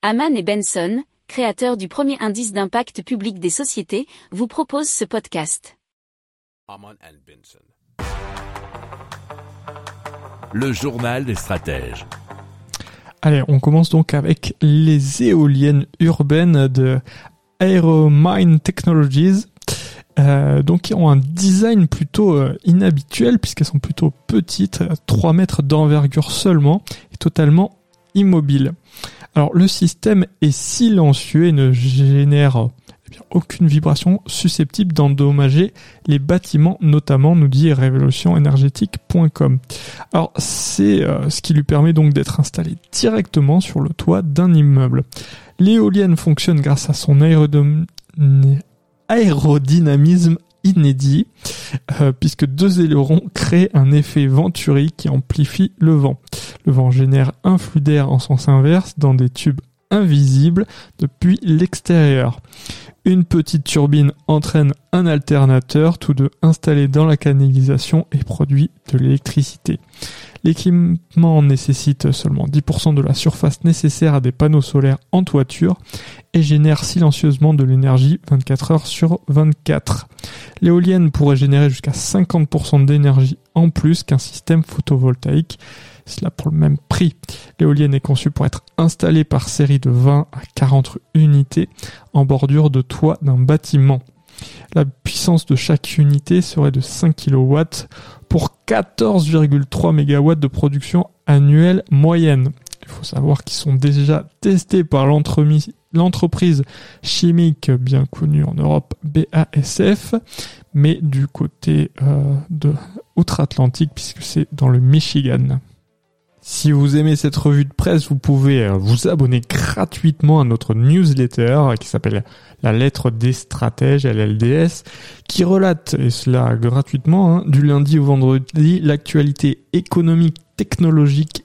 Haman et Benson, créateurs du premier indice d'impact public des sociétés, vous proposent ce podcast. Le journal des stratèges. Allez, on commence donc avec les éoliennes urbaines de Aeromine Technologies. Euh, donc qui ont un design plutôt euh, inhabituel puisqu'elles sont plutôt petites, 3 mètres d'envergure seulement et totalement immobiles. Alors le système est silencieux et ne génère eh aucune vibration susceptible d'endommager les bâtiments, notamment nous dit révolutionénergétique.com. Alors c'est euh, ce qui lui permet donc d'être installé directement sur le toit d'un immeuble. L'éolienne fonctionne grâce à son aérodynamisme inédit, euh, puisque deux ailerons créent un effet venturi qui amplifie le vent. Le vent génère un flux d'air en sens inverse dans des tubes invisibles depuis l'extérieur. Une petite turbine entraîne un alternateur, tous deux installés dans la canalisation et produit de l'électricité. L'équipement nécessite seulement 10% de la surface nécessaire à des panneaux solaires en toiture et génère silencieusement de l'énergie 24 heures sur 24. L'éolienne pourrait générer jusqu'à 50% d'énergie en plus qu'un système photovoltaïque, cela pour le même prix. L'éolienne est conçue pour être installée par série de 20 à 40 unités en bordure de toit d'un bâtiment. La puissance de chaque unité serait de 5 kW pour 14,3 MW de production annuelle moyenne. Il faut savoir qu'ils sont déjà testés par l'entreprise chimique bien connue en Europe, BASF, mais du côté euh, de outre-Atlantique puisque c'est dans le Michigan. Si vous aimez cette revue de presse, vous pouvez euh, vous abonner gratuitement à notre newsletter qui s'appelle La lettre des stratèges, LLDS, qui relate, et cela gratuitement, hein, du lundi au vendredi, l'actualité économique, technologique,